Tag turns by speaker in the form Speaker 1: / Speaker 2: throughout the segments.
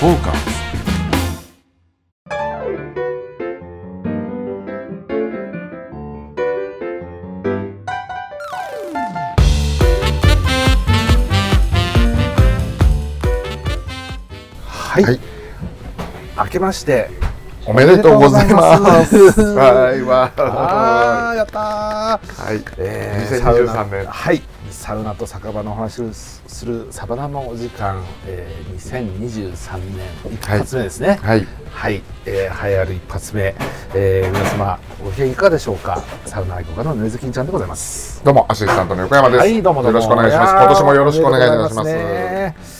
Speaker 1: フォーカス
Speaker 2: はい、
Speaker 3: はい。
Speaker 2: 明けまして。
Speaker 3: おめでとうございます。
Speaker 2: おめでとうございます。
Speaker 3: はい、わ
Speaker 2: あーやったー。
Speaker 3: はい、
Speaker 2: えー
Speaker 3: 2023
Speaker 2: サウナ。
Speaker 3: 年。
Speaker 2: はいサウナと酒場のお話をするサバナのお時間、えー、2023年一発目ですね。
Speaker 3: はい、
Speaker 2: はい、えー、栄えある一発目、えー、皆様ご機嫌いかがでしょうか？サウナ愛好家のぬれずきんちゃんでございます。
Speaker 3: どうもアシスタントの横山です。
Speaker 2: はいどうもどうも。
Speaker 3: よろしくお願いします。今年もよろしくお願いいたします。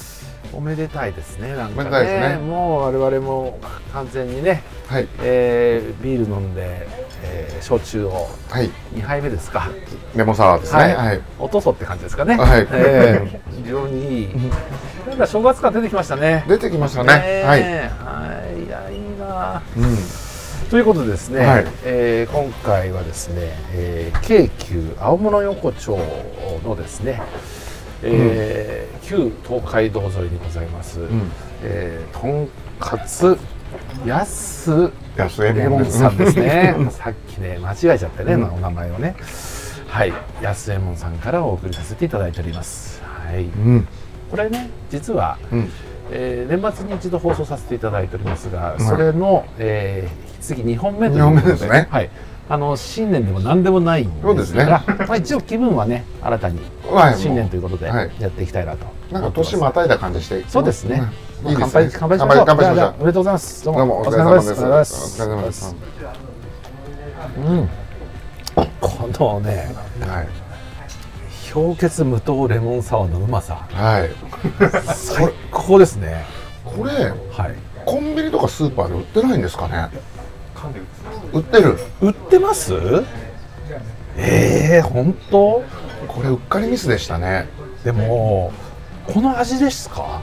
Speaker 2: おめでたいですねなんかね
Speaker 3: ね
Speaker 2: もう我々も完全にね、
Speaker 3: はい、
Speaker 2: えー、ビール飲んで、えー、焼酎を
Speaker 3: はい、
Speaker 2: 2杯目ですか
Speaker 3: レモンサワーですね。はい、
Speaker 2: 落とそって感じですかね。
Speaker 3: はい
Speaker 2: えー非常にいい。なんか正月感出てきましたね。
Speaker 3: 出てきましたね。はい、
Speaker 2: ねはい。いやいいな。
Speaker 3: うん、
Speaker 2: ということでですね、
Speaker 3: はい
Speaker 2: えー今回はですね、えー京急青物横丁のですね、えー旧東海道沿いにございます、
Speaker 3: ん。
Speaker 2: えーとんかつ安
Speaker 3: 安江
Speaker 2: レモンさんですね。さっきね間違えちゃってね、お名前をね。はい、安右衛門さんからお送りさせていただいております。はい、
Speaker 3: うん、
Speaker 2: これね実は、
Speaker 3: うん、
Speaker 2: えー年末に一度放送させていただいておりますが、それの、えー次2本目ということ
Speaker 3: 二本目ですね。
Speaker 2: はい。あの新年でも何でもないんですが
Speaker 3: そうですね
Speaker 2: まあ一応気分はね新たに
Speaker 3: はい
Speaker 2: 新年ということで
Speaker 3: はい
Speaker 2: やっていきたいなと
Speaker 3: なんか年またいだ感じして。
Speaker 2: そうですね。
Speaker 3: うんいいですね。
Speaker 2: 乾杯乾杯しましょう。
Speaker 3: 乾杯しましょう
Speaker 2: おめでとうございます。どうも
Speaker 3: どうもお疲れ様です。お疲れ様です。
Speaker 2: うん。このね、
Speaker 3: はい、
Speaker 2: 氷結無糖レモンサワーのうまさ、
Speaker 3: はい。
Speaker 2: 最高ですね。
Speaker 3: これ
Speaker 2: はい。
Speaker 3: コンビニとかスーパーで売ってないんですかね。売ってる。
Speaker 2: 売ってます？ええー、本当？
Speaker 3: これうっかりミスでしたね。
Speaker 2: でもこの味ですか？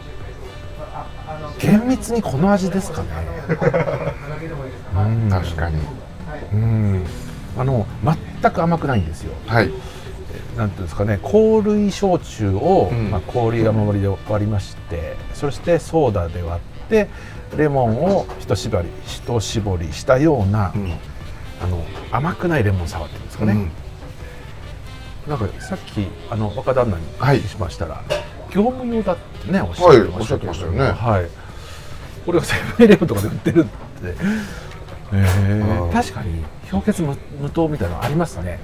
Speaker 2: 厳密にこの味ですかね。うん
Speaker 3: 確かに。
Speaker 2: うん。あの全く甘くないんですよ。
Speaker 3: はい、
Speaker 2: なんていうんですかね香類焼酎を、
Speaker 3: うん
Speaker 2: まあ、氷が守りで割りましてそしてソーダで割ってレモンを一絞り一絞りしたような、
Speaker 3: うん、
Speaker 2: あの甘くないレモンサワーっていうんですかね、
Speaker 3: うん。
Speaker 2: なんかさっきあの若旦那にお
Speaker 3: はい。
Speaker 2: 聞きしましたら、業務用だってねおっしゃ
Speaker 3: はい
Speaker 2: ってました
Speaker 3: よね。
Speaker 2: はい。これがセブンイレブンとかで売ってるって。え確かに氷結無無糖みたいなのありますね。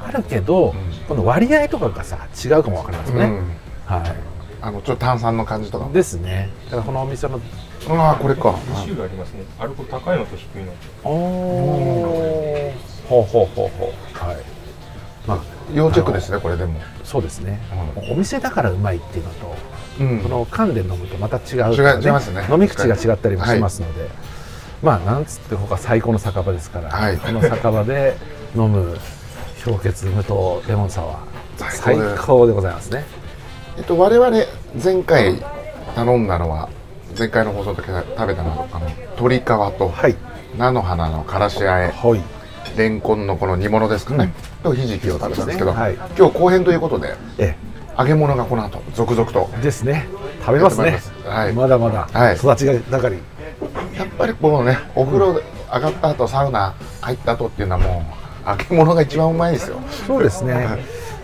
Speaker 2: あるけど、この割合とかがさ違うかもわかりますね、
Speaker 3: うん。
Speaker 2: は
Speaker 3: あのちょっと炭酸の感じとか。
Speaker 2: いですね。だからこのお店の。
Speaker 3: ああこれか。
Speaker 4: 2種類ありますね。アルコール高いのと低いのと。
Speaker 2: おおほうほうほうほうはい。まあ
Speaker 3: 要チェックですねこれでも。
Speaker 2: そうですね、お店だからうまいっていうのと、
Speaker 3: うん。
Speaker 2: この缶で飲むとまた違う、
Speaker 3: 違い違いますね。
Speaker 2: 飲み口が違ったりもしますので、まあなんつって他最高の酒場ですから、
Speaker 3: はい。
Speaker 2: この酒場で飲む氷結無糖レモンサワー。最
Speaker 3: 高で
Speaker 2: ございますね
Speaker 3: えっと我々前回頼んだのは前回の放送で食べたのはあの鶏皮と
Speaker 2: はい。
Speaker 3: 菜の花のからしあえ。
Speaker 2: はい。
Speaker 3: レンコンのこの煮物ですかね、とひじきを食べたんですけど、
Speaker 2: はい。
Speaker 3: 今日後編ということで
Speaker 2: え
Speaker 3: 揚げ物がこの後続々と
Speaker 2: えですね。食べますね。
Speaker 3: はい。
Speaker 2: まだまだ
Speaker 3: はい。
Speaker 2: 育ちが盛り、
Speaker 3: やっぱりこのねお風呂で上がった後サウナ入った後っていうのはもう揚げ物が一番うまいですよ。
Speaker 2: そうですね、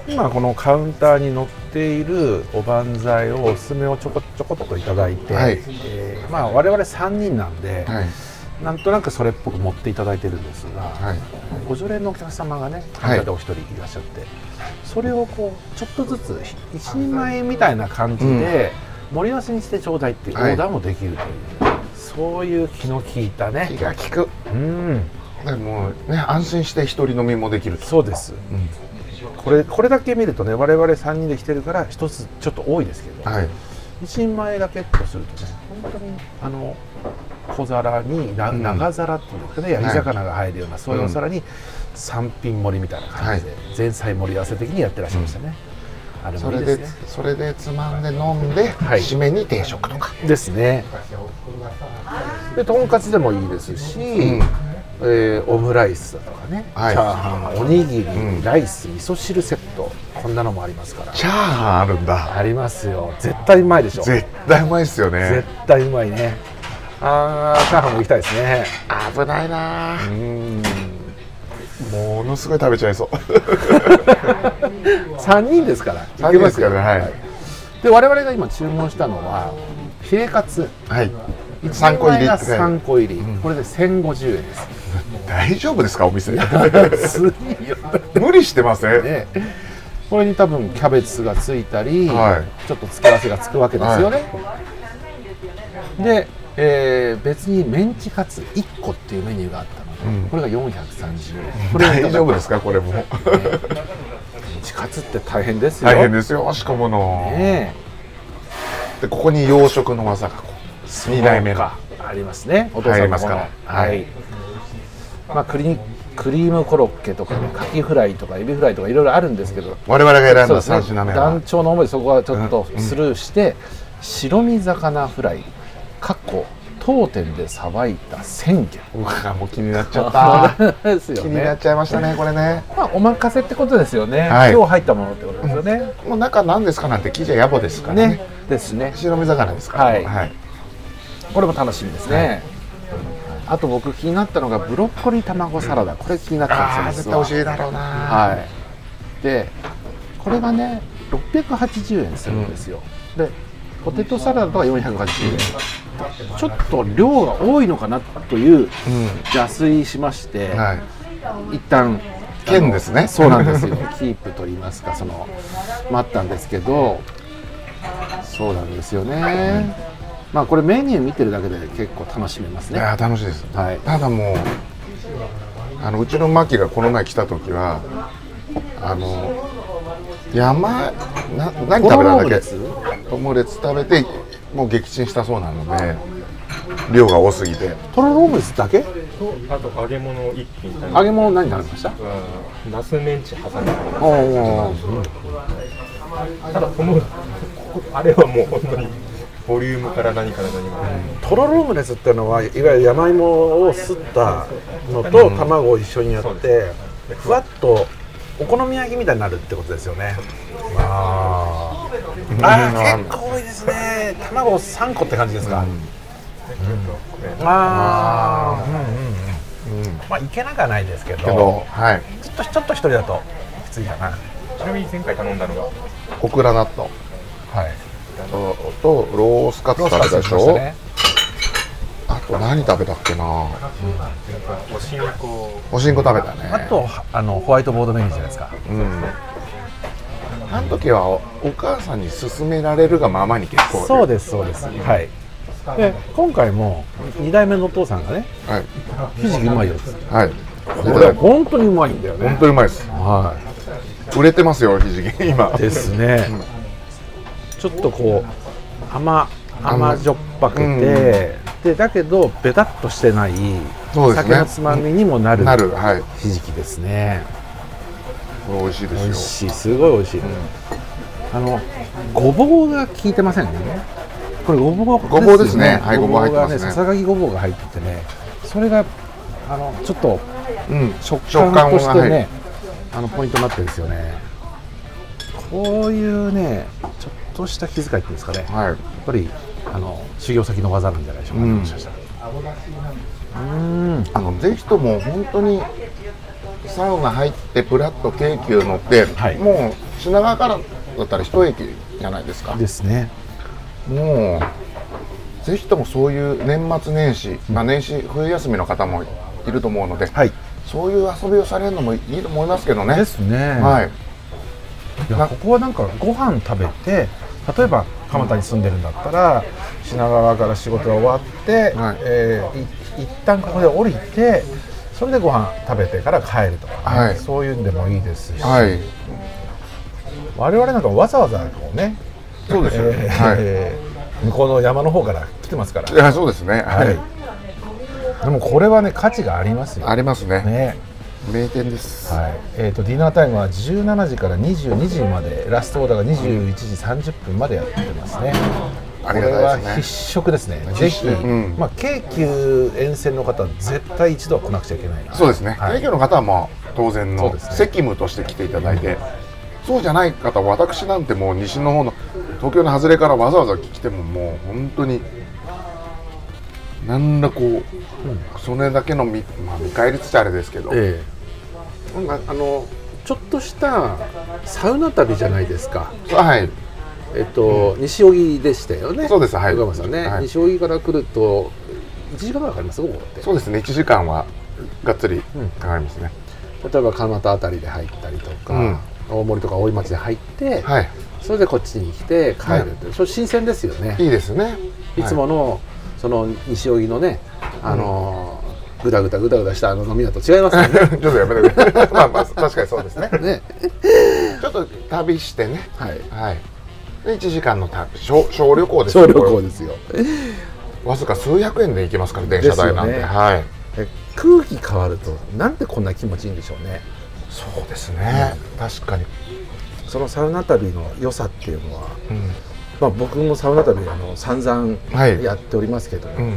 Speaker 2: 今このカウンターに載っているおばんざいをおすすめをちょこちょこっといただいて、
Speaker 3: はい。
Speaker 2: えーまあ、我々3人なんで、
Speaker 3: はい。
Speaker 2: なんとなくそれっぽく持っていただいてるんですが、
Speaker 3: はい。
Speaker 2: ご常連のお客様がねカウンターでお一人いらっしゃって、それをこうちょっとずつひ一人前みたいな感じで盛り合わせにしてちょうだいっていうオ
Speaker 3: はい。
Speaker 2: ーダーもできるという、そういう気の利いた
Speaker 3: 気
Speaker 2: ね
Speaker 3: が利く。
Speaker 2: うん。
Speaker 3: でもうね安心して一人飲みもできると。
Speaker 2: そうです、これこれだけ見るとね我々3人で来てるから一つちょっと多いですけど、
Speaker 3: はい。
Speaker 2: 一人前だけとするとね本当にあの小皿にな
Speaker 3: うん。
Speaker 2: 長皿っていうんですかね、焼き魚が入るようなそういうお皿に三品盛りみたいな感じで、前菜盛り合わせ的にやってらっしゃいましたね、あれ
Speaker 3: それで
Speaker 2: もいいですね。
Speaker 3: それでつまんで飲んで、
Speaker 2: はい。
Speaker 3: 締めに定食とか。
Speaker 2: ですね。でとんかつでもいいですし、
Speaker 3: ん
Speaker 2: えーオムライスだとかね、
Speaker 3: はい。
Speaker 2: チャーハンおにぎり、
Speaker 3: うん。
Speaker 2: ライス味噌汁セット。こんなのもありますから。
Speaker 3: チャーハンあるんだ。
Speaker 2: ありますよ。絶対うまいでしょ。
Speaker 3: 絶対うまいっすよ
Speaker 2: 絶
Speaker 3: ね
Speaker 2: 対うまいね。あーチャーハンも行きたいですね。
Speaker 3: 危ないな。
Speaker 2: うん。
Speaker 3: ものすごい食べちゃいそう。
Speaker 2: 3人ですから
Speaker 3: 3人ですからねはい。
Speaker 2: で我々が今注文したのはヒレカツ。
Speaker 3: はい。3個入りって書いてある
Speaker 2: 3個入り、これで1050円です
Speaker 3: 大丈夫ですかお店？無理してません？
Speaker 2: ね。これに多分キャベツがついたり、
Speaker 3: は
Speaker 2: ちょっと付け合わせがつくわけですよね、で、えー別にメンチカツ1個っていうメニューがあったので、
Speaker 3: うん。
Speaker 2: これが430円これ
Speaker 3: 大丈夫ですかこれも？
Speaker 2: メンチカツって大変ですよ。
Speaker 3: 大変ですよ仕込むの。
Speaker 2: ね
Speaker 3: でここに洋食の技がこう
Speaker 2: え
Speaker 3: 2代目が
Speaker 2: ありますね。お父さんの
Speaker 3: 入りますから。
Speaker 2: はい、
Speaker 3: はい
Speaker 2: まあクリクリームコロッケとかねカキフライとかエビフライとかいろいろあるんですけど。
Speaker 3: 我々が選んだ
Speaker 2: そうですね。
Speaker 3: 3品目は
Speaker 2: 団長の思いでそこはちょっとスルーして、白身魚フライかっこ当店でさばいた鮮魚
Speaker 3: うわもう気になっちゃった。
Speaker 2: ですよ
Speaker 3: 気になっ
Speaker 2: ね
Speaker 3: ちゃいましたねこれね。
Speaker 2: まあお任せってことですよね、
Speaker 3: はい。
Speaker 2: 今日入ったものってことですよね、
Speaker 3: もう中何ですかなんて聞いちゃ野暮ですからね。
Speaker 2: ねですね。
Speaker 3: 白身魚ですから
Speaker 2: はい。
Speaker 3: はい、
Speaker 2: これも楽しみですね、あと僕気になったのがブロッコリー卵サラダ。これ気になったんですよ
Speaker 3: 美味しいだろうな。
Speaker 2: はい。でこれがね680円するんですよ、でポテトサラダが480円。ちょっと量が多いのかなという邪推しまして、
Speaker 3: うんはい。
Speaker 2: 一旦
Speaker 3: 剣ですね。
Speaker 2: そうなんですよ。キープと言いますかその待ったんですけどそうなんですよね、まあこれメニュー見てるだけで結構楽しめますね。
Speaker 3: いや楽しいです。
Speaker 2: はい。
Speaker 3: ただもうあのうちのマキがこの前来た時はあの山な何食べたんだっけ？オムレツ食べてもう撃沈したそうなので量が多すぎて。
Speaker 2: トロロームレツだけ？
Speaker 4: とあと揚げ物一品
Speaker 2: 揚げ物何食べました？
Speaker 4: うんナスメンチ挟んであります
Speaker 2: おお
Speaker 4: ただこのあれはもう本当にボリュームから何から何まで、
Speaker 1: トロロームレツっていうのはいわゆる山芋をすったのと卵を一緒にやってふわっとお好み焼きみたいになるってことですよね。あー。あー結構多いですね。卵3個って感じですか、ああ。うんうんうんまあいけなくはないですけど。
Speaker 3: けどはい。
Speaker 1: ちょっとちょっと一人だときついかな。
Speaker 4: ちなみに前回頼んだのが
Speaker 3: オクラ納豆。
Speaker 1: はい
Speaker 3: ととロースカツ食べたでしょ、
Speaker 2: ね
Speaker 3: あと何食べたっけな？
Speaker 4: おしん。こ
Speaker 3: おしんこ食べたね。
Speaker 1: あとあのホワイトボードメニューじゃないですか。
Speaker 3: うん。あの時はおお母さんに勧められるがままに結構
Speaker 1: そうですそうです。はい。で今回も2代目のお父さんがね
Speaker 3: はい。
Speaker 1: ひじきうまいよ
Speaker 3: はい。
Speaker 1: これ本当にうまいんだよね。
Speaker 3: 本当にうまいです。
Speaker 1: は
Speaker 3: 売れてますよひじき。今。
Speaker 1: いですね、ちょっとこう甘甘。じょっぱくて、
Speaker 3: うん。
Speaker 1: でだけどベタっとしてない酒のつまみにもなる
Speaker 3: なるはい。
Speaker 1: ひじきですね。
Speaker 3: これ美味しいですよ。
Speaker 1: 美味しい。すごい美味しい、あのごぼうが効いてませんね。これごぼう
Speaker 3: ごぼうですね。はい
Speaker 1: ごぼう
Speaker 3: 入ってますね。
Speaker 1: ささがきごぼうが入っててねそれがあのちょっと
Speaker 3: うん。
Speaker 1: 食
Speaker 3: 食
Speaker 1: 感として
Speaker 3: 感が
Speaker 1: ねあのポイントになってるんですよねこういうねちょっとした気遣いっていうんですかね。やっ
Speaker 3: はい
Speaker 1: ぱりあの修行先の技なんじゃないでしょうか、
Speaker 3: うん。
Speaker 1: もしかしたら。うん。
Speaker 3: あのぜひとも本当にサウナ入ってプラッと京急乗って、
Speaker 1: はい。
Speaker 3: もう品川からだったら一駅じゃないですか。
Speaker 1: ですね。
Speaker 3: もうぜひともそういう年末年始、まあ、年始冬休みの方もいると思うので、
Speaker 1: はい。
Speaker 3: そういう遊びをされるのもいいと思いますけどね。
Speaker 1: ですね。
Speaker 3: はい。な
Speaker 1: いやここはなんかご飯食べて例えば蒲田に住んでるんだったら品川から仕事が終わって、
Speaker 3: はい。
Speaker 1: えーい一旦ここで降りてそれでご飯食べてから帰るとかね、
Speaker 3: はい。
Speaker 1: そういうんでもいいですし、
Speaker 3: はい。
Speaker 1: 我々なんかわざわざこうね、
Speaker 3: そうですよ、
Speaker 1: えー
Speaker 3: はい。
Speaker 1: え ー向こうの山の方から来てますから、
Speaker 3: いやそうですね。はい、
Speaker 1: はい。でもこれはね価値がありますよ。
Speaker 3: ありますね。
Speaker 1: ね
Speaker 3: 名店です、
Speaker 1: はい。えー、とディナータイムは17時から22時までラストオーダーが21時30分までやってますね。これは
Speaker 3: たいですね。
Speaker 1: 必食ですね。ぜひ、
Speaker 3: うん。
Speaker 1: まあ、京急沿線の方は絶対一度は来なくちゃいけないな。
Speaker 3: そうですね、
Speaker 1: はい。
Speaker 3: 営業の方はもう当然の責務として来ていただいて、そうじゃない方私なんてもう西の方の東京の外れからわざわざ来てももう本当になんだこう、それだけの見,、まあ、見返りつつあれですけど、
Speaker 2: ええなんかあのちょっとしたサウナ旅じゃないですか。
Speaker 3: はい。
Speaker 2: えっと、西荻でしたよね。
Speaker 3: そうです。はい。
Speaker 2: 横山さんね、
Speaker 3: はい。
Speaker 2: 西荻から来ると1時間ぐらいかかります？ここって。
Speaker 3: そうですね。1時間はがっつり
Speaker 2: うん。
Speaker 3: かかりますね、
Speaker 2: 例えば蒲田あたりで入ったりとか、
Speaker 3: うん。
Speaker 2: 大森とか大井町で入って、
Speaker 3: はい。
Speaker 2: それでこっちに来て帰るって、それ新鮮ですよね。
Speaker 3: いいですね。
Speaker 2: いつもの、その西荻のねあのーぐだぐだぐだぐだしたあの飲みだと違いますよね。
Speaker 3: は いちょっとやめてくれ。まあまあ確かにそうですね。
Speaker 2: ね。
Speaker 3: ちょっと旅してね。
Speaker 2: はい。
Speaker 3: はい。で1時間の旅。小小旅行です
Speaker 2: 小旅行ですよ。
Speaker 3: わずか数百円で行けますから電車代なんて、
Speaker 2: ね。
Speaker 3: はい。
Speaker 2: え空気変わるとなんでこんな気持ちいいんでしょうね。
Speaker 3: そうですね、確かに、
Speaker 2: そのサウナ旅の良さっていうのは、
Speaker 3: うん。
Speaker 2: まあ、僕もサウナ旅あの散々
Speaker 3: はい。
Speaker 2: やっておりますけども、
Speaker 3: うん、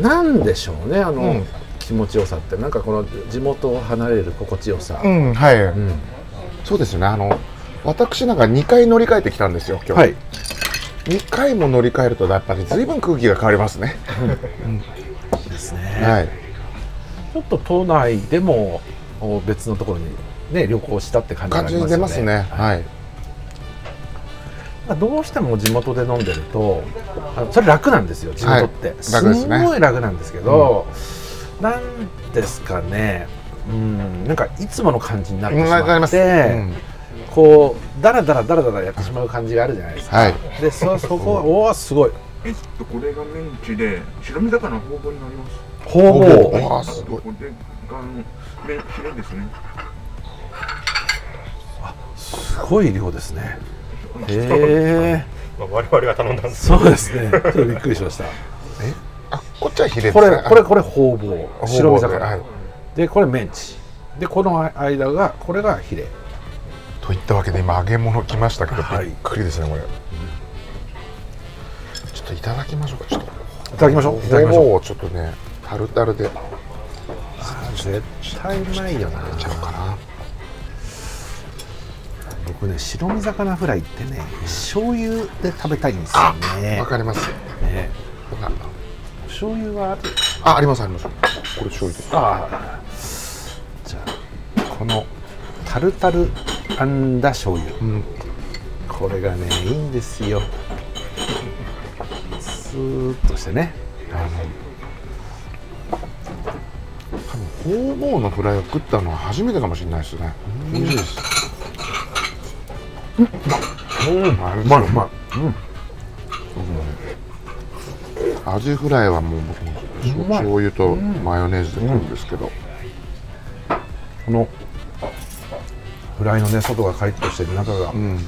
Speaker 2: なんでしょうねあの、
Speaker 3: うん。
Speaker 2: 気持ちよさって。なんかこの地元を離れる心地よさ、
Speaker 3: うん、はい、
Speaker 2: うん。
Speaker 3: そうですよね。あの私なんか2回乗り換えてきたんですよ今日、
Speaker 2: はい。
Speaker 3: 2回も乗り換えるとやっぱり随分空気が変わりますね、
Speaker 2: ですね、
Speaker 3: はい。
Speaker 2: ちょっと都内でもお別のところにね旅行したって感じがあ
Speaker 3: 感じ
Speaker 2: りますよね。
Speaker 3: に出ますね。はい。
Speaker 2: まあどうしても地元で飲んでるとあのそれ楽なんですよ地元って、
Speaker 3: はい。すね。
Speaker 2: んごい楽なんですけど、なんですかね。うんなんかいつもの感じになってし
Speaker 3: わかりま
Speaker 2: って、
Speaker 3: うん。
Speaker 2: こうだらだらだらだらやってしまう感じがあるじゃないですか、
Speaker 3: はい。
Speaker 2: でそ そこはおおすごい。
Speaker 4: えっと、これがメンチで、白身魚の方々になります。
Speaker 2: ほぼ
Speaker 3: ほぼあーすごい。
Speaker 4: これが、あの、メヒレですね。
Speaker 2: すごい量ですねへえ
Speaker 5: まあ、我々が頼んだんです。
Speaker 2: そうですね。ちょっとびっくりしました。
Speaker 3: あこっちはヒレです
Speaker 2: こ
Speaker 3: ね
Speaker 2: れこれこれほうぼう
Speaker 3: あ
Speaker 2: 白身魚、
Speaker 3: はい。
Speaker 2: でこれメンチ。でこの間がこれがヒレ。
Speaker 3: といったわけで今揚げ物来ましたけど、
Speaker 2: はい。
Speaker 3: びっくりですねこれ、ちょっといただきましょうか。ちょっと
Speaker 2: いただきましょう。いただきましょう。
Speaker 3: ちょっとねタルタルで。
Speaker 2: 絶対うまいよな。
Speaker 3: ちゃおうかな
Speaker 2: 僕ね白身魚フライってね醤油で食べたいんですよね。
Speaker 3: わかります。
Speaker 2: ね。
Speaker 3: あ
Speaker 2: 醤油はある？
Speaker 3: あありますあります。これ醤油です。
Speaker 2: ああ。じゃあこのタルタルあんだ醤油。
Speaker 3: うん。
Speaker 2: これがねいいんですよ。スーッとしてね。
Speaker 3: あの多分ホウボウのフライを食ったのは初めてかもしれないですね。美味しいです
Speaker 2: うん。う
Speaker 3: ま
Speaker 2: うまいうまい。
Speaker 3: アジフライはもう僕もしょ
Speaker 2: うまい
Speaker 3: 醤油とマヨネーズで食うん。ですけど、
Speaker 2: このフライのね外がカリッとしてる中が
Speaker 3: うん。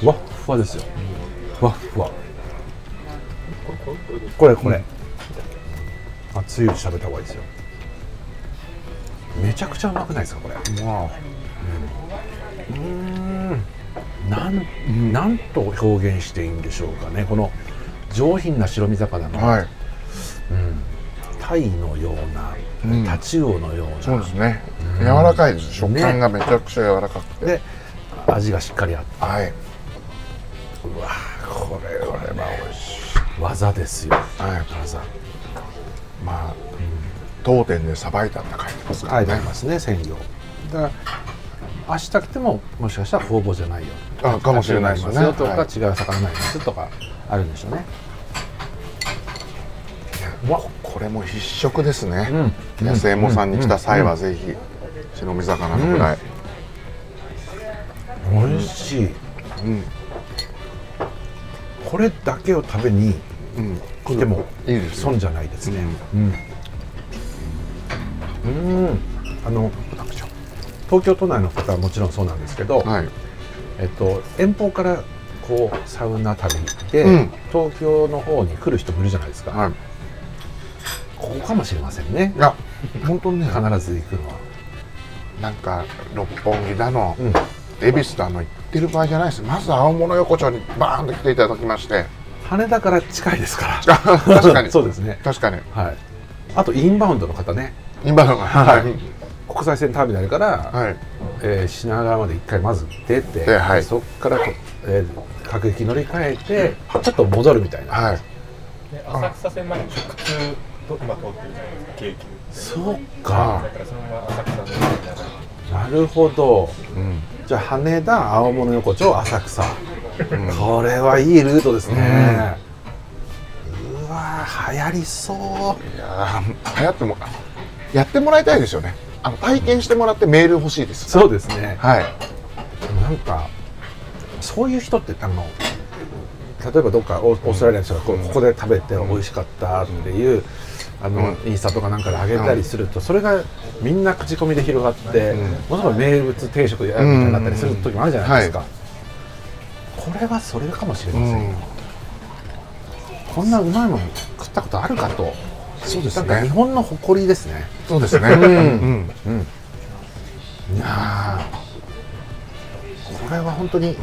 Speaker 2: ふわっふわですよふわっふわこれこれ、あつゆしゃべった方がいいですよめちゃくちゃうまくないですかこれ
Speaker 3: まあ
Speaker 2: うーんなんなんと表現していいんでしょうかね。この上品な白身魚の、
Speaker 3: はい。
Speaker 2: タイのような、
Speaker 3: うん。
Speaker 2: タチウオのような。
Speaker 3: そうですね。柔らかいです食感がめちゃくちゃ柔らかくて、
Speaker 2: で味がしっかりあって。
Speaker 3: はい。う
Speaker 2: わこれこれは美味しい。技ですよ。
Speaker 3: はい。
Speaker 2: 技。
Speaker 3: まあ、当店でさばいたって書いてますからね。
Speaker 2: 書いてありますね鮮魚。だから明日来てももしかしたら方々じゃないよ。
Speaker 3: あかもしれないです
Speaker 2: よとか、
Speaker 3: はい。
Speaker 2: 違う魚になりますとかあるんでしょうね。
Speaker 3: うわこれも必食ですね、
Speaker 2: うん。
Speaker 3: 安右衛門さんに来た際はぜひ白身魚のフライ、
Speaker 2: 美味しい。
Speaker 3: うん。
Speaker 2: これだけを食べに
Speaker 3: うん。
Speaker 2: 来ても損じゃないですね。うん。うん。あの東京都内の方はもちろんそうなんですけど、
Speaker 3: はい。
Speaker 2: えっと、遠方からこうサウナ旅で、
Speaker 3: うん。
Speaker 2: 東京の方に来る人もいるじゃないですか、
Speaker 3: はい。
Speaker 2: ここかもしれませんね。
Speaker 3: いや本当にね。
Speaker 2: 必ず行くのは、
Speaker 3: なんか六本木だの、
Speaker 2: うん、
Speaker 3: 恵比寿だの行ってる場合じゃないです。まず青物横丁にバーンと来ていただきまして。
Speaker 2: 羽田から近いですから。
Speaker 3: あ 確かに。
Speaker 2: そうですね。
Speaker 3: 確かに。
Speaker 2: はい。あとインバウンドの方ね。
Speaker 3: 今のが、はい
Speaker 2: 国際線ターミナルから、
Speaker 3: はい。
Speaker 2: えー品川まで一回まず出て、
Speaker 3: ではい。
Speaker 2: そこからこ、えー各駅乗り換えてちょっと戻るみたいな、
Speaker 3: はい。
Speaker 4: で浅草線まで直通と今通ってるじゃないですか京急。
Speaker 2: そうか。
Speaker 4: だからそのまま浅草
Speaker 2: なるほど。
Speaker 3: うん。
Speaker 2: じゃあ羽田青物横丁浅草、これはいいルートですね、うわー流行りそう。
Speaker 3: いやー流行ってもやってもらいたいですよねあの体験してもらってメール欲しいです
Speaker 2: そうですね。
Speaker 3: はい。
Speaker 2: なんかそういう人ってあの例えばどっかオーストラリアの人がこうここで食べて美味しかったっていう、あのインスタとかなんかで上げたりすると、それがみんな口コミで広がって、
Speaker 3: うん。
Speaker 2: ものすごい名物定食やみたいになったりする時もあるじゃないですか、
Speaker 3: は
Speaker 2: これはそれかもしれ
Speaker 3: う
Speaker 2: ません、
Speaker 3: ん。
Speaker 2: こんなうまいもの食ったことあるかと
Speaker 3: そうです
Speaker 2: なんか日
Speaker 3: ね
Speaker 2: 本の誇りですね。
Speaker 3: そうですね。
Speaker 2: うん。
Speaker 3: うん。
Speaker 2: いやーこれは本当に、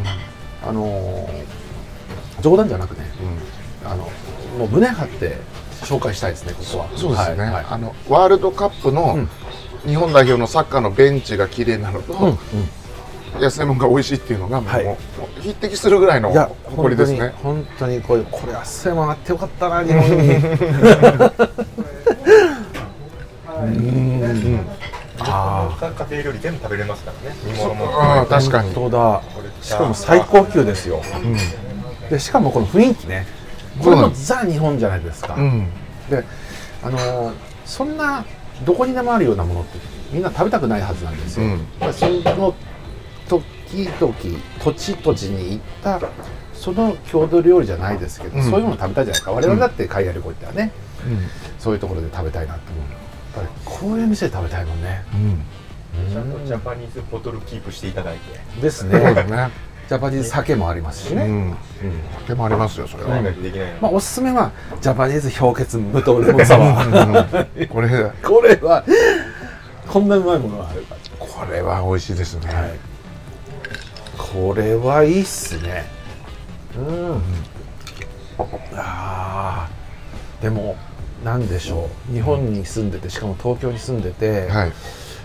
Speaker 2: あのー冗談じゃなくねあのもう胸張って紹介したいですねここは。
Speaker 3: そうですね、あのワールドカップの
Speaker 2: うん。
Speaker 3: 日本代表のサッカーのベンチが綺麗なのと、
Speaker 2: うんうん。
Speaker 3: 安いものが美味しいっていうのがもう,、匹敵するぐらいの誇りですね。
Speaker 2: 本当に本当にこれこれ汗もあってよかったな日本に うんあ
Speaker 4: 他家庭料理全部食べれますからね。煮物も。
Speaker 3: ああ確かに、
Speaker 2: しかも最高級ですよ。でしかもこの雰囲気ね。これもザ日本じゃないですか、
Speaker 3: うん。
Speaker 2: であのーそんなどこにでもあるようなものってみんな食べたくないはずなんですよ、
Speaker 3: うん。
Speaker 2: その時々土地土地に行ったその郷土料理じゃないですけど、
Speaker 3: うん。
Speaker 2: そういうもの食べたいじゃないですか。我々だって海外旅行行ったらね、そういうところで食べたいなって思う。やっぱりこういう店で食べたいもんね。
Speaker 3: うん
Speaker 4: ちゃんとジャパニーズボトルキープしていただいて。
Speaker 2: です
Speaker 3: そう
Speaker 2: ね
Speaker 3: ですね。
Speaker 2: ジャパニーズ酒もありますしね、
Speaker 3: うん。でもありますよそれは、
Speaker 4: 何ができないの
Speaker 2: まあ、おすすめはジャパニーズ氷結無糖レモンサワー。
Speaker 3: これ
Speaker 2: これはこんなうまいものがあるか
Speaker 3: これは美味しいですね、
Speaker 2: はい。これはいいっすね。うん。あー。でもなんでしょう。日本に住んでてしかも東京に住んでて、
Speaker 3: はい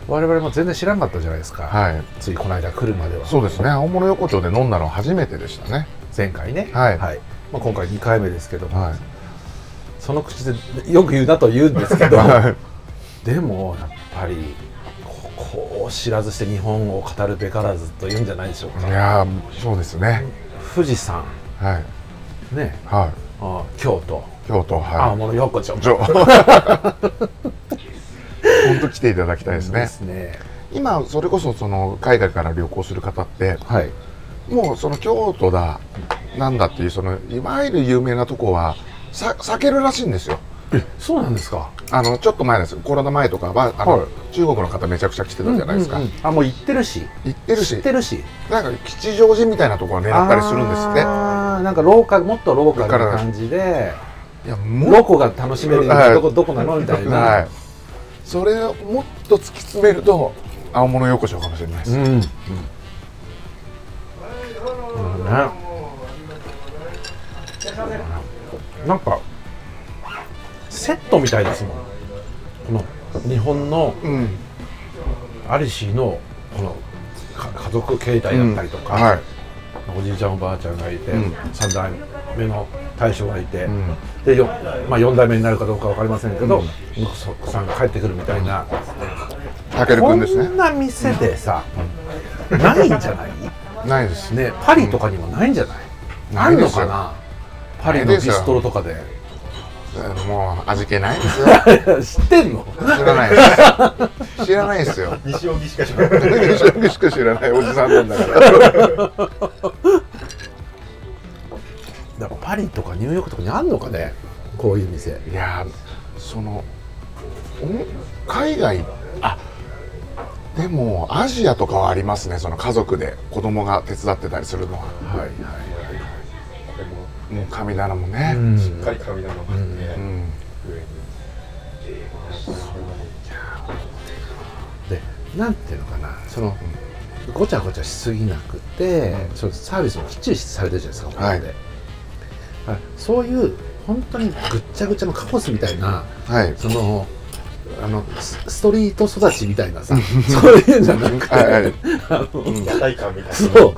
Speaker 2: 我々も全然知らなかったじゃないですか、
Speaker 3: はい。
Speaker 2: ついこの間来るまでは。
Speaker 3: そうですね。青物横丁で飲んだのは初めてでしたね。
Speaker 2: 前回ね。
Speaker 3: はい。
Speaker 2: まあ、今回2回目ですけども、
Speaker 3: はい。
Speaker 2: その口でよく言うなと言うんですけど。
Speaker 3: はい。
Speaker 2: でもやっぱりここを知らずして日本を語るべからずと言うんじゃないでしょうか。
Speaker 3: いやーそうですね。
Speaker 2: 富士山。
Speaker 3: はい。
Speaker 2: ね。
Speaker 3: はい。
Speaker 2: あ京都。
Speaker 3: 京都
Speaker 2: 青
Speaker 3: はい。
Speaker 2: 物横丁
Speaker 3: ちょ本当来ていただきたいですね。
Speaker 2: ですね。
Speaker 3: 今それこそその海外から旅行する方って
Speaker 2: はい。
Speaker 3: もうその京都だなんだっていうそのいわゆる有名なとこはさ避けるらしいんですよ。
Speaker 2: そうなんですか？
Speaker 3: あのちょっと前ですコロナ前とかはあの、
Speaker 2: はい。
Speaker 3: 中国の方めちゃくちゃ来てたじゃないですか、
Speaker 2: うんうんうん。あもう行ってるし。
Speaker 3: 行ってるし。
Speaker 2: 知ってるし。
Speaker 3: なんか吉祥寺みたいなところを狙ったりするんですって。
Speaker 2: あーなんかローカルもっとローカルな感じで。
Speaker 3: いやも
Speaker 2: どこが楽しめるどこどこなの？みたいな、
Speaker 3: はいそれをもっと突き詰めると青物横丁かもしれないです、
Speaker 2: うん、うん、ね。なんかセットみたいですもん。この日本の
Speaker 3: うん。
Speaker 2: アリシーのこのか家族形態だったりとか、
Speaker 3: はい。
Speaker 2: おじいちゃんおばあちゃんがいて、
Speaker 3: うん。
Speaker 2: 三代目の大将がいて、
Speaker 3: ん。
Speaker 2: でよ、まあ、4代目になるかどうかわかりませんけど、息子さんが帰ってくるみたいな、
Speaker 3: たける
Speaker 2: こ
Speaker 3: くんですね。
Speaker 2: んな店でさ、ないんじゃない？
Speaker 3: ないです。
Speaker 2: ねパリとかにもないんじゃない、あるのかな？パリのビストロとかで。
Speaker 3: もう味気ないですよ。
Speaker 2: 知ってんの？
Speaker 3: 知らないです。知らないですよ。
Speaker 4: 西荻しか知らない。
Speaker 3: 西荻しか知らないおじさんなんだから
Speaker 2: パリとかニューヨークとかにあんのかね？こういう店。
Speaker 3: いやーそのお海外あでもアジアとかはありますねその家族で子供が手伝ってたりするのは。
Speaker 2: はいはい
Speaker 3: もう神棚もね
Speaker 2: うん。
Speaker 4: しっかり神棚があって、
Speaker 3: うん。
Speaker 4: 上に
Speaker 2: でなんていうのかなそのごちゃごちゃしすぎなくて、そのサービスもきっちりされてるじゃないですか、
Speaker 3: はい。
Speaker 2: ここであそういう本当にぐっちゃぐちゃのカオスみたいな
Speaker 3: はい。
Speaker 2: そのあのスストリート育ちみたいなさそういうんじゃなくて、
Speaker 3: はいはい。
Speaker 2: あの
Speaker 4: 屋台感みたいな。
Speaker 2: そう。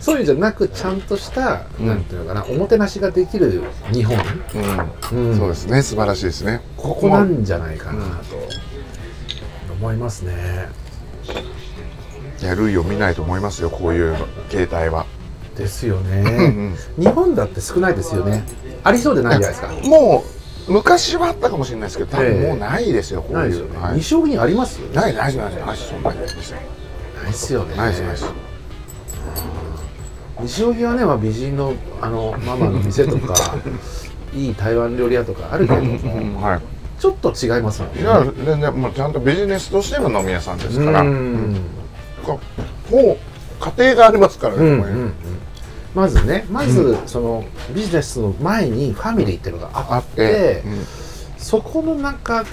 Speaker 2: そういうんじゃなくちゃんとした、
Speaker 3: うん。
Speaker 2: なんていうのかなおもてなしができる日本。
Speaker 3: うん。
Speaker 2: うん。
Speaker 3: そうですね。素晴らしいですね。
Speaker 2: ここなんじゃないかなと。思いますね。
Speaker 3: いや類を見ないと思いますよこういう携帯は、
Speaker 2: ですよ
Speaker 3: うん
Speaker 2: ね。日本だって少ないですよね。ありそうでないじゃないですか。
Speaker 3: もう昔はあったかもしれないですけど多分
Speaker 2: ええ
Speaker 3: もうないですよこういう
Speaker 2: ないですよね。
Speaker 3: はい
Speaker 2: 西荻にあります？
Speaker 3: ないないないないそんなにないですよ
Speaker 2: ないですよね。
Speaker 3: ないですないです
Speaker 2: 西荻はね、まあ、美人のあのママの店とか いい台湾料理屋とかあるけども
Speaker 3: はい
Speaker 2: ちょっと違いますもんね。
Speaker 3: いや全然もうちゃんとビジネスとしての飲み屋さんですから
Speaker 2: う
Speaker 3: も
Speaker 2: ん
Speaker 3: う家庭がありますからね、
Speaker 2: うんうんうんまずねまずそのビジネスの前にファミリーっていうのがあ
Speaker 3: あ
Speaker 2: っ
Speaker 3: ってて、
Speaker 2: そこの中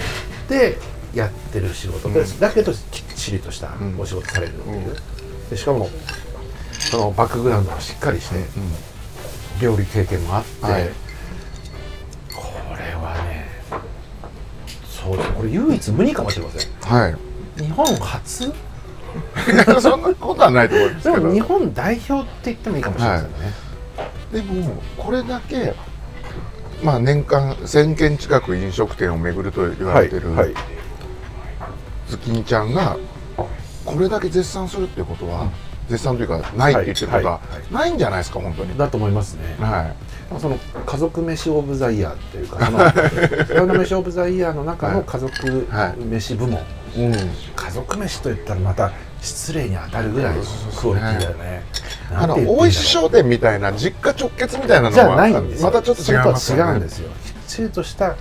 Speaker 2: でやってる仕事。で、
Speaker 3: うん。
Speaker 2: だけどきっちりとした
Speaker 3: うん。
Speaker 2: お仕事されるっていう、
Speaker 3: うん。
Speaker 2: でしかもそのバックグラウンドがしっかりして、料理経験もあって、
Speaker 3: はい。
Speaker 2: これはねそうですね。これ唯一無二かもしれません
Speaker 3: うん。はい。
Speaker 2: 日本初
Speaker 3: そんなことはないと思うんですけど。
Speaker 2: でも日本代表って言ってもいいかもしれませんね、
Speaker 3: でもこれだけまあ年間1000軒近く飲食店を巡ると言われてる、
Speaker 2: はい
Speaker 3: ズキニちゃんがこれだけ絶賛するってことは、絶賛というかないって言ってることは
Speaker 2: はいはい。
Speaker 3: ないんじゃないですか本当に。
Speaker 2: だと思いますね。
Speaker 3: は
Speaker 2: その家族飯オブザイヤーっていうか そのサウナ飯オブザイヤーの中の家族飯部門、
Speaker 3: い、うん、
Speaker 2: 家族飯といったらまた失礼に当たるぐらいのクオリティだよね。
Speaker 3: あの大石商店みたいな実家直結みたいなのは
Speaker 2: ないんですよ。
Speaker 3: またちょっと違います
Speaker 2: それとは違うん
Speaker 3: ね
Speaker 2: ですよきっちりとした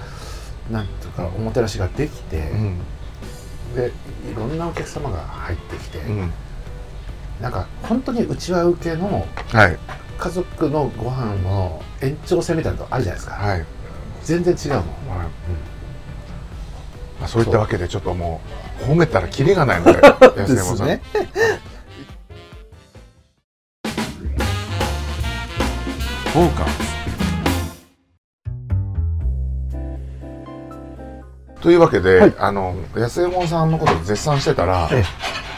Speaker 2: なんていうかおもてなしができて、
Speaker 3: うん。
Speaker 2: でいろんなお客様が入ってきて、
Speaker 3: うん。
Speaker 2: なんか本当にうちわ受けの
Speaker 3: はい。
Speaker 2: 家族のご飯の延長線みたいなのあるじゃないですか、
Speaker 3: はい、
Speaker 2: 全然違うもん。
Speaker 3: はい。まあ、そういったわけでちょっともう褒めたらキリがないので 安山さん、
Speaker 2: ね。
Speaker 1: フォーカ
Speaker 3: というわけで、
Speaker 2: はい。
Speaker 3: あの安右衛門さんのことを絶賛してたら、
Speaker 2: え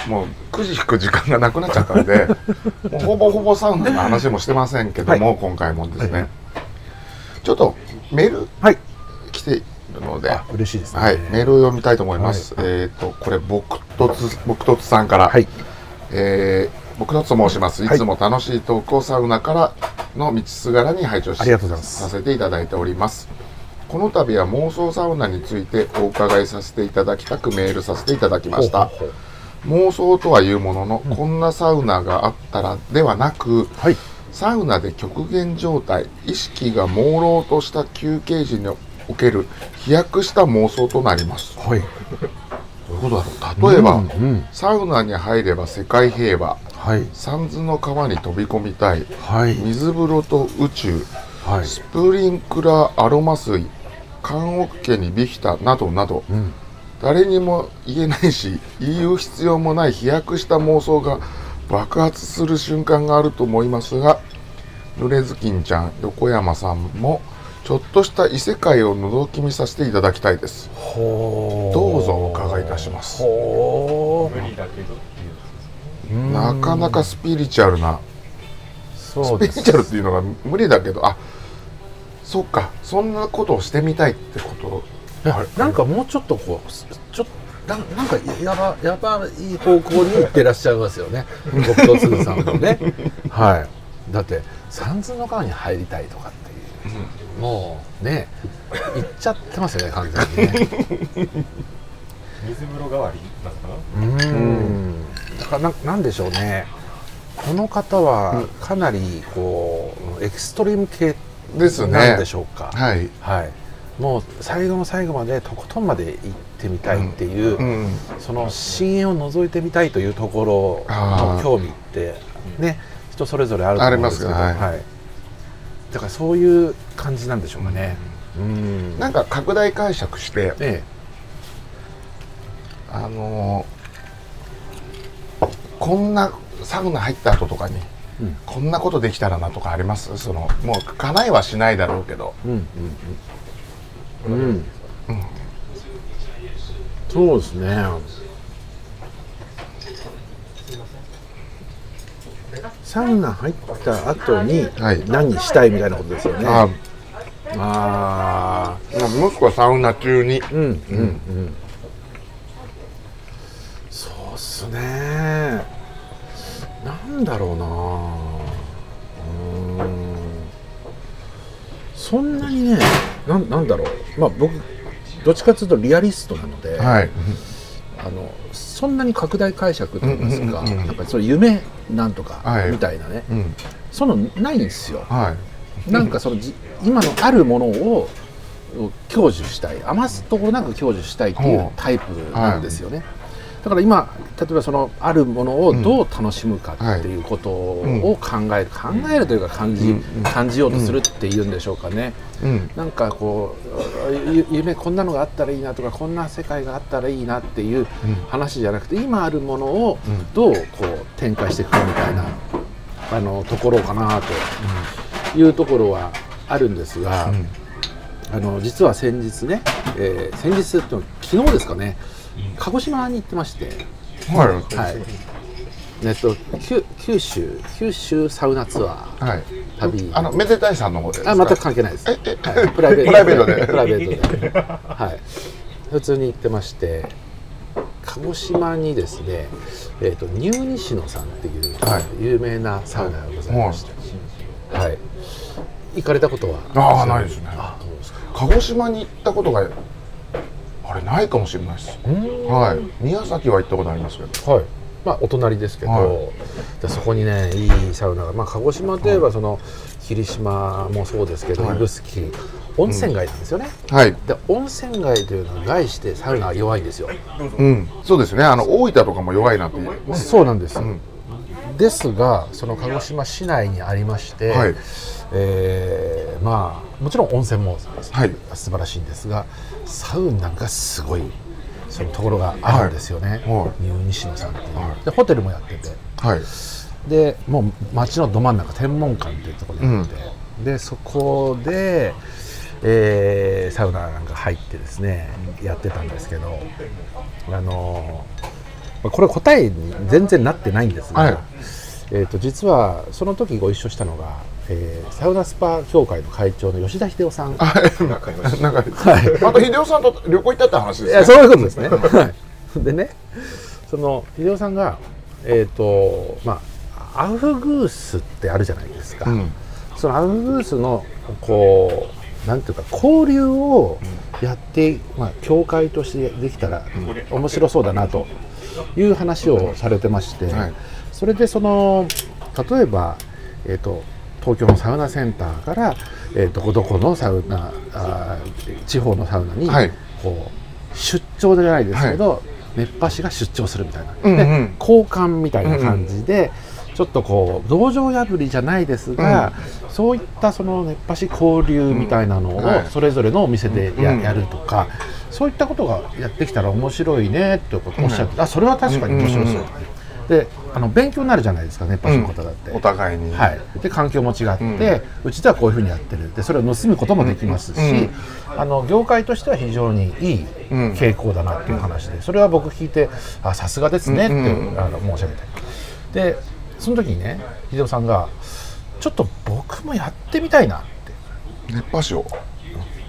Speaker 3: もうくじ引く時間がなくなっちゃったんで もうほぼほぼサウナの話もしてませんけども、今回もですね、
Speaker 2: はい
Speaker 3: ちょっとメール
Speaker 2: はい。
Speaker 3: 来てので、
Speaker 2: あ嬉しいですね。
Speaker 3: はい、メールを読みたいと思います。えっ、とこれ僕とつ僕とつさんから、
Speaker 2: はい。
Speaker 3: えー僕とつと申します。い。つも楽しいトークをサウナからの道すがらに拝聴しさせていただいております。この度は妄想サウナについてお伺いさせていただきたくメールさせていただきました。妄想とはいうものの、こんなサウナがあったらではなく、
Speaker 2: はい。
Speaker 3: サウナで極限状態意識が朦朧とした休憩時における飛躍した妄想となります。
Speaker 2: はい。
Speaker 3: どういうことだろう。例えば、
Speaker 2: うんうん。
Speaker 3: サウナに入れば世界平和。
Speaker 2: はい。
Speaker 3: 三途の川に飛び込みたい。
Speaker 2: はい。
Speaker 3: 水風呂と宇宙。
Speaker 2: はい。
Speaker 3: スプリンクラーアロマ水。棺桶家にビヒタなどなど、
Speaker 2: うん。
Speaker 3: 誰にも言えないし言う必要もない飛躍した妄想が爆発する瞬間があると思いますが濡れずきんちゃん横山さんもちょっとした異世界を覗き見させていただきたいです。
Speaker 2: ほ
Speaker 3: どうぞお伺いいたします。
Speaker 2: ほ
Speaker 4: 無理だけどっていう
Speaker 2: う
Speaker 3: なかなかスピリチュアルなスピリチュアルっていうのが無理だけどあそっか。そんなことをしてみたいってこと。
Speaker 2: なんかもうちょっとこうすちょっとななんかやばやばい方向に行ってらっしゃいますよね。僕とすずさんもね。はい。だって三途の川に入りたいとかっていう、もうね行っちゃってますよね完全にね。
Speaker 4: 水風呂代わりなのかな
Speaker 2: うーん。だからななんでしょうね。この方はかなりこうエクストリーム系
Speaker 3: ですね
Speaker 2: なんでしょうか、
Speaker 3: はい、
Speaker 2: はい、もう最後の最後までとことんまで行ってみたいっていう、
Speaker 3: うん、
Speaker 2: その深淵を覗いてみたいというところの興味ってね人それぞれあると思うん。ですけど
Speaker 3: ありますよ
Speaker 2: はい、だからそういう感じなんでしょうかね。うん。
Speaker 3: なんか拡大解釈して
Speaker 2: え
Speaker 3: あのーこんなサウナ入った後とかに、
Speaker 2: うん。
Speaker 3: こんなことできたらなとかあります？そのもう叶いはしないだろうけど。
Speaker 2: えうん。うん。うん、うん、そうですねサウナ入った後に
Speaker 3: はい。
Speaker 2: 何したいみたいなことですよね、
Speaker 3: あ
Speaker 2: あ
Speaker 3: まあもしくはサウナ中に。
Speaker 2: ーうんうんうん。そうっすね。なんだろうな。うーん。そんなにねなんなんだろう。まあ僕どっちかというとリアリストなので、
Speaker 3: はい
Speaker 2: あのそんなに拡大解釈といいますか、
Speaker 3: うんうんうんうん。
Speaker 2: なんかそれ夢なんとか
Speaker 3: はい。
Speaker 2: みたいなね、
Speaker 3: うん。
Speaker 2: そのないんですよ。
Speaker 3: はい。
Speaker 2: なんかそのじ今のあるものを享受したい。余すところなく享受したいっていうタイプなんですよね。だから今例えばそのあるものをどう楽しむかっていうことを考える、考えるというか感じ、感じようとするっていうんでしょうかね。
Speaker 3: うん。
Speaker 2: なんかこうゆ夢こんなのがあったらいいなとかこんな世界があったらいいなっていう話じゃなくて今あるものをどうこう展開していくかみたいなあのところかなというところはあるんですが、あの実は先日ね、えー先日っていうのは昨日ですかね鹿児島に行ってまして、
Speaker 3: はい。
Speaker 2: はい。えっと、九九州九州サウナツアー。
Speaker 3: はい。
Speaker 2: 旅。
Speaker 3: あのめでたいさんの方でですか？
Speaker 2: あ全く関係ないです。
Speaker 3: ええ
Speaker 2: はい。プライベート
Speaker 3: で。
Speaker 2: プライベートで、はい。普通に行ってまして、鹿児島にですね、えっ、とニューニシノさんっていう
Speaker 3: はい。
Speaker 2: 有名なサウナがございまして、はい。行かれたことは？
Speaker 3: ああないですね。鹿児島に行ったことがあれないかもしれないですはい。宮崎は行ったことありますけど。
Speaker 2: はい。まあお隣ですけど、
Speaker 3: は
Speaker 2: でそこにねいいサウナが、まあ鹿児島といえばその霧島もそうですけど、
Speaker 3: はい。
Speaker 2: 指宿。温泉街なんですよね。
Speaker 3: はい。
Speaker 2: で温泉街というのは概してサウナは弱いんですよ。
Speaker 3: うん。そうですね。あの大分とかも弱いなって。いう
Speaker 2: そうなんです、
Speaker 3: ん。
Speaker 2: ですがその鹿児島市内にありまして、
Speaker 3: はい。
Speaker 2: えーまあもちろん温泉も
Speaker 3: はい。
Speaker 2: 素晴らしいんですがサウナがすごいそのところがあるんですよね、
Speaker 3: はい。
Speaker 2: ニュー西野さんっていう、
Speaker 3: はい。
Speaker 2: でホテルもやってて。
Speaker 3: はい。
Speaker 2: でもう街のど真ん中天文館っていうところにあって、でそこで、えーサウナなんか入ってですねやってたんですけどあのまあこれ答えに全然なってないんですが、
Speaker 3: はい。
Speaker 2: えー、と実はその時ご一緒したのが、えーサウナスパ協会の会長の吉田秀夫さん。
Speaker 3: はいなんかあと秀夫さんと旅行行ったって話
Speaker 2: いや
Speaker 3: ですね。
Speaker 2: そういうことですね。はい、でね、その秀夫さんが、えっ、と、まあ、アウフグースってあるじゃないですか。
Speaker 3: うん。
Speaker 2: そのアウフグースの、こう、なんていうか、交流をやって、まあ、協会としてできたら、面白そうだなという話をされてまして、
Speaker 3: はい。
Speaker 2: それでその、例えば、えっ、と、東京のサウナセンターから、えー、どこどこのサウナあー地方のサウナに、
Speaker 3: はい。
Speaker 2: こう出張じゃないですけど、熱波師が出張するみたいな、
Speaker 3: うんうん。
Speaker 2: で交換みたいな感じで、ちょっとこう道場破りじゃないですが、そういったその熱波師交流みたいなのを
Speaker 3: うん。はい。
Speaker 2: それぞれのお店でや,、
Speaker 3: うん
Speaker 2: やるとかそういったことがやってきたら面白いねってことをおっしゃって、あそれは確かに面白そう、
Speaker 3: うんうん
Speaker 2: であの勉強になるじゃないですか熱波師の方だって。
Speaker 3: お互いに。
Speaker 2: はい、で環境も違って、うちではこういうふうにやってる。でそれを盗むこともできますし、
Speaker 3: うん。
Speaker 2: あの業界としては非常にいい
Speaker 3: うん。
Speaker 2: 傾向だなっていう話でそれは僕聞いてあさすがですねって、
Speaker 3: うん
Speaker 2: あの申し上げて。でその時にね秀夫さんがちょっと僕もやってみたいなって。
Speaker 3: 熱波師を。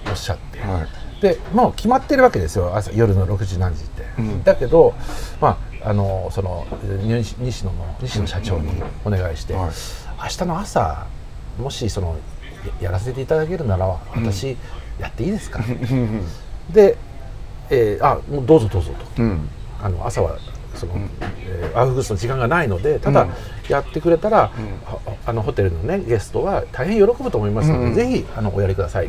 Speaker 2: おっしゃって、
Speaker 3: はい。
Speaker 2: でもう決まってるわけですよ。朝夜の6時何時って、
Speaker 3: うん。
Speaker 2: だけどまああのその西西野の西野社長にお願いして、
Speaker 3: はい。
Speaker 2: 明日の朝もしそのややらせていただけるなら私やっていいですか、で、えーあもうどうぞどうぞと。
Speaker 3: うん。
Speaker 2: あの朝はその、えーアウフグースの時間がないのでただ
Speaker 3: うん。
Speaker 2: やってくれたら、はあのホテルのねゲストは大変喜ぶと思いますので、
Speaker 3: うん。
Speaker 2: ぜひあのおやりください、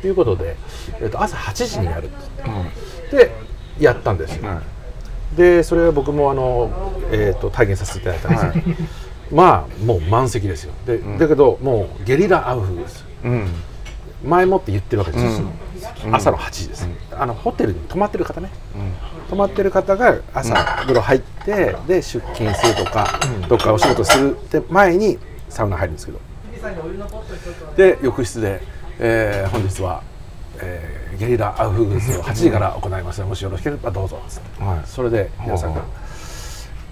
Speaker 2: ということで、えー、と朝8時にやるって言って。でやったんですよ、
Speaker 3: は
Speaker 2: でそれは僕もあの、えー、と体験させていただいたんです。けど、まあもう満席ですよ。で、だけどもうゲリラアウフグース
Speaker 3: うん。
Speaker 2: 前もって言ってるわけですよ、
Speaker 3: うん。
Speaker 2: 朝の8時です、あのホテルに泊まってる方ね、泊まってる方が朝風呂入って、で出勤するとか、どっかお仕事するって前にサウナ入るんですけど。で浴室で、えー本日は、えーゲリラアウフグースを8時から行いますのでもしよろしければどうぞ」
Speaker 3: はい。
Speaker 2: それで皆さんが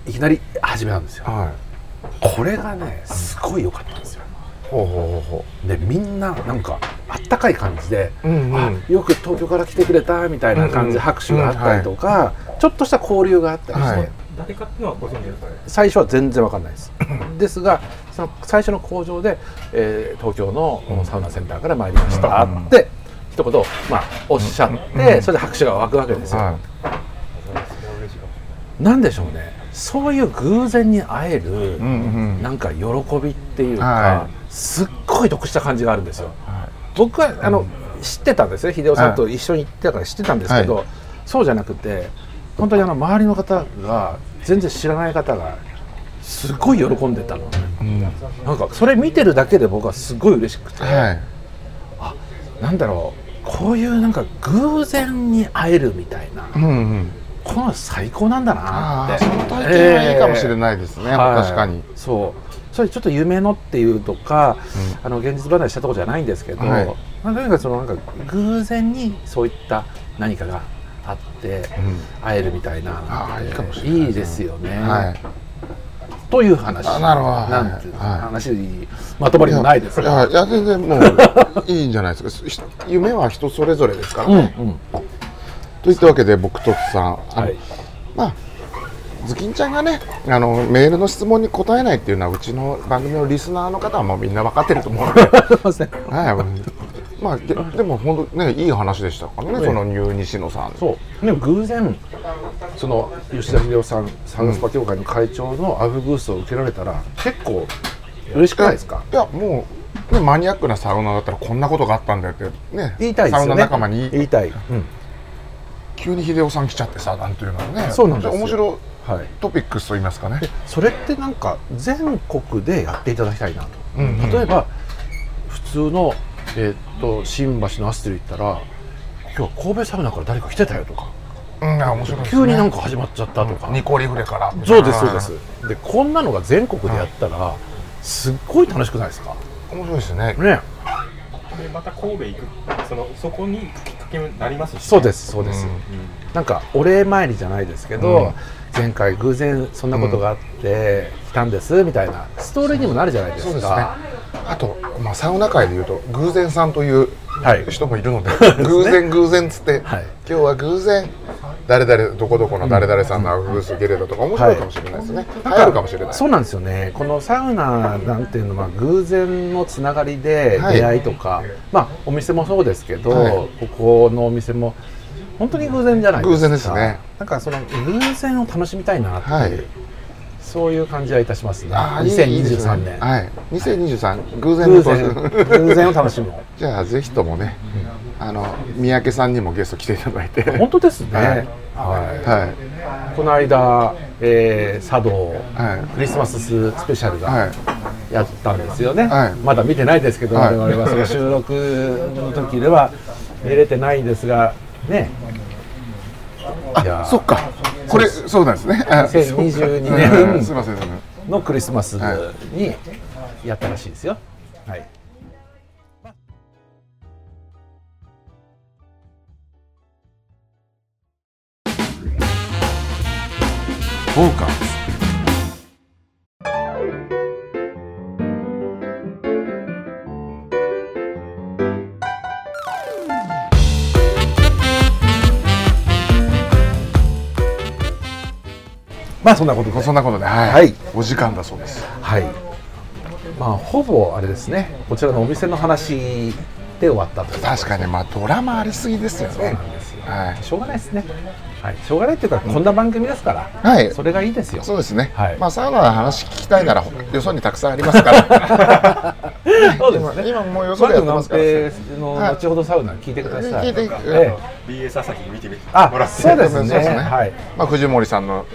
Speaker 2: いきなり始めたんですよ。
Speaker 3: はい。
Speaker 2: これがねすごい良かったんですよ。
Speaker 3: ほうほうほうほ
Speaker 2: でみんななんかあったかい感じで、
Speaker 3: ううんうん。
Speaker 2: あよく東京から来てくれたみたいな感じで拍手があったりとか、ちょっとした交流があったりして、
Speaker 3: はい。
Speaker 4: 誰かっていうのはご存知ですか？ね
Speaker 2: 最初は全然わかんないです。ですがその最初の工場で、えー東京のサウナセンターから参りました。って一言、まあ、おっしゃって、それで拍手が湧くわけですよ、
Speaker 3: は
Speaker 2: なんでしょうね。そういう偶然に会える、
Speaker 3: いうんうん。
Speaker 2: なんか喜びっていうか、
Speaker 3: は
Speaker 2: すっごい得した感じがあるんですよ。僕はあの、知ってたんですね。秀夫さんと一緒に行ってたから知ってたんですけど、
Speaker 3: は
Speaker 2: そうじゃなくて本当にあの周りの方が全然知らない方がすごい喜んでたの、
Speaker 3: うん。
Speaker 2: なんかそれ見てるだけで僕はすごい嬉しくて、
Speaker 3: はい。
Speaker 2: なんだろうこういうなんか偶然に会えるみたいな、
Speaker 3: うんうん。
Speaker 2: この最高なんだなって。
Speaker 3: その体験はいいかもしれ
Speaker 2: い
Speaker 3: ないですね、
Speaker 2: はい。
Speaker 3: 確かに。
Speaker 2: そう。それちょっと夢のっていうとか、あの現実離れしたところじゃないんですけど、
Speaker 3: はい。
Speaker 2: まあ、とにかくそのなんか偶然にそういった何かがあって、会えるみたいな
Speaker 3: ああいいかもしれない
Speaker 2: いいですよね、
Speaker 3: はい
Speaker 2: という話。
Speaker 3: あなるほど。はい。
Speaker 2: なんていう
Speaker 3: はい。
Speaker 2: 話にまとまりもないです
Speaker 3: い
Speaker 2: が
Speaker 3: やいや全然もういいんじゃないですか。ひ 夢は人それぞれですから。
Speaker 2: うん
Speaker 3: ね、といったわけで僕とつさん
Speaker 2: はい。
Speaker 3: まあズキンちゃんがねあのメールの質問に答えないっていうのはうちの番組のリスナーの方はもうみんな分かってると思うので。
Speaker 2: すいません。
Speaker 3: はいまあででも本当ねいい話でしたからね、
Speaker 2: ええ
Speaker 3: そのニュー西野さん。
Speaker 2: そう。でも偶然その吉田秀夫さんサウナスパ協会の会長のアウフブースを受けられたら結構嬉しくないですか？
Speaker 3: いやもう、ね、マニアックなサウナだったらこんなことがあったんだよってね
Speaker 2: 言いたいね。
Speaker 3: サウナ仲間に。
Speaker 2: 言いたい、うん。
Speaker 3: 急に秀夫さん来ちゃってさなんていうのはね。
Speaker 2: そうなんですよ。
Speaker 3: 面白い、トピックスと言いますかね。
Speaker 2: それってなんか全国でやっていただきたいなと、
Speaker 3: うんうん。
Speaker 2: 例えば普通の、えーっと新橋のアステル行ったら今日は神戸サウナから誰か来てたよとか。
Speaker 3: うんあ面白いですね。
Speaker 2: 急になんか始まっちゃったとか、
Speaker 3: ニコリフレから。
Speaker 2: そうですそうです。でこんなのが全国でやったらすっごい楽しくないですか？
Speaker 3: 面白いですね。
Speaker 2: ね。
Speaker 4: でまた神戸行くそのそこにきっかけになりますしね、
Speaker 2: そうですそうです、
Speaker 3: うん。
Speaker 2: なんかお礼参りじゃないですけど、
Speaker 3: うん
Speaker 2: 前回偶然そんなことがあって来たんですみたいなストーリーにもなるじゃないですか。
Speaker 3: そうですね。あと、まあ、サウナ界でいうと偶然さんという
Speaker 2: はい
Speaker 3: 人もいるので、偶然偶然っつって、
Speaker 2: はい。
Speaker 3: 今日は偶然誰々どこどこの誰々さんのアウフグースゲレロとか面白いかもしれないですね、流行るかもしれない。
Speaker 2: そうなんですよね。このサウナなんていうのは偶然のつながりで
Speaker 3: はい
Speaker 2: 出会いとか、まあお店もそうですけど、
Speaker 3: はい。
Speaker 2: ここのお店も本当に偶然じゃないですか。
Speaker 3: 偶然ですね。
Speaker 2: なんかその偶然を楽しみたいなっていう、
Speaker 3: はい。
Speaker 2: そういう感じはいたしますね。
Speaker 3: あーいい
Speaker 2: 2023
Speaker 3: ね。
Speaker 2: 年、
Speaker 3: はい。2023偶然の
Speaker 2: 偶然。偶然を楽しも
Speaker 3: じゃあぜひともね、あの三宅さんにもゲスト来ていただいて。
Speaker 2: う本当ですね。
Speaker 3: はい。
Speaker 2: はい。
Speaker 3: はい。
Speaker 2: この間、えー、茶道、
Speaker 3: はい。
Speaker 2: クリスマススペシャル
Speaker 3: はい。
Speaker 2: がやったんですよね、
Speaker 3: はい。
Speaker 2: まだ見てないですけど、
Speaker 3: はい。
Speaker 2: 我々は。その収録の時では見れてないんですがね。
Speaker 3: あそっか。これそうなんですね。あ
Speaker 2: 2022
Speaker 3: そう
Speaker 2: 年
Speaker 3: うんすません。
Speaker 2: のクリスマスにやったらしいですよ。はい。
Speaker 3: フォーカス
Speaker 2: まあそんなことで
Speaker 3: そんなことで、はい。
Speaker 2: はい。
Speaker 3: お時間だそうです。
Speaker 2: はい。まあほぼあれですね。こちらのお店の話で終わったと
Speaker 3: 確かにまあドラマありすぎですよ
Speaker 2: そう
Speaker 3: ね
Speaker 2: なんですよ。
Speaker 3: はい。
Speaker 2: しょうがないですね。はい。しょうがないっていうかこんな番組ですから、
Speaker 3: はい。
Speaker 2: それがいいですよ。
Speaker 3: そうですね、
Speaker 2: はい。
Speaker 3: まあサウナの話聞きたいならよそにたくさんありますから。
Speaker 2: そうですね。
Speaker 3: 今もうよそでやってますから。
Speaker 2: のの
Speaker 3: はい。
Speaker 2: 後ほどサウナ聞いてください。
Speaker 3: 聞いて
Speaker 2: ええ。
Speaker 4: BS 朝日で見てみ
Speaker 2: あ
Speaker 4: もらって。
Speaker 2: そうですね。
Speaker 3: そうですね。
Speaker 2: はい。
Speaker 3: まあ藤森さんの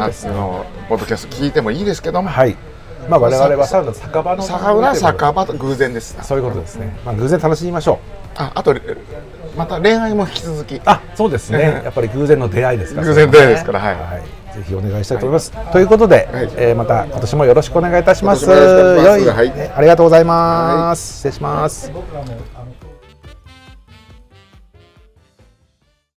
Speaker 3: ね
Speaker 2: そうです
Speaker 3: あのポッドキャスト聞いてもいいですけども、
Speaker 2: はい。まあ我々はサウナ酒場の
Speaker 3: サウナ酒場と偶然です
Speaker 2: そういうことですね。まあ偶然楽しみましょう。
Speaker 3: ああとまた恋愛も引き続き
Speaker 2: あ、そうですね。やっぱり偶然の出会いですから。
Speaker 3: 偶然の出会いですから
Speaker 2: それ
Speaker 3: はい
Speaker 2: ぜひお願いしたいと思います。ということで、
Speaker 3: はい
Speaker 2: えーまた今年もよろしくお願いいたします。
Speaker 3: はい
Speaker 2: えありがとうございます。失礼します。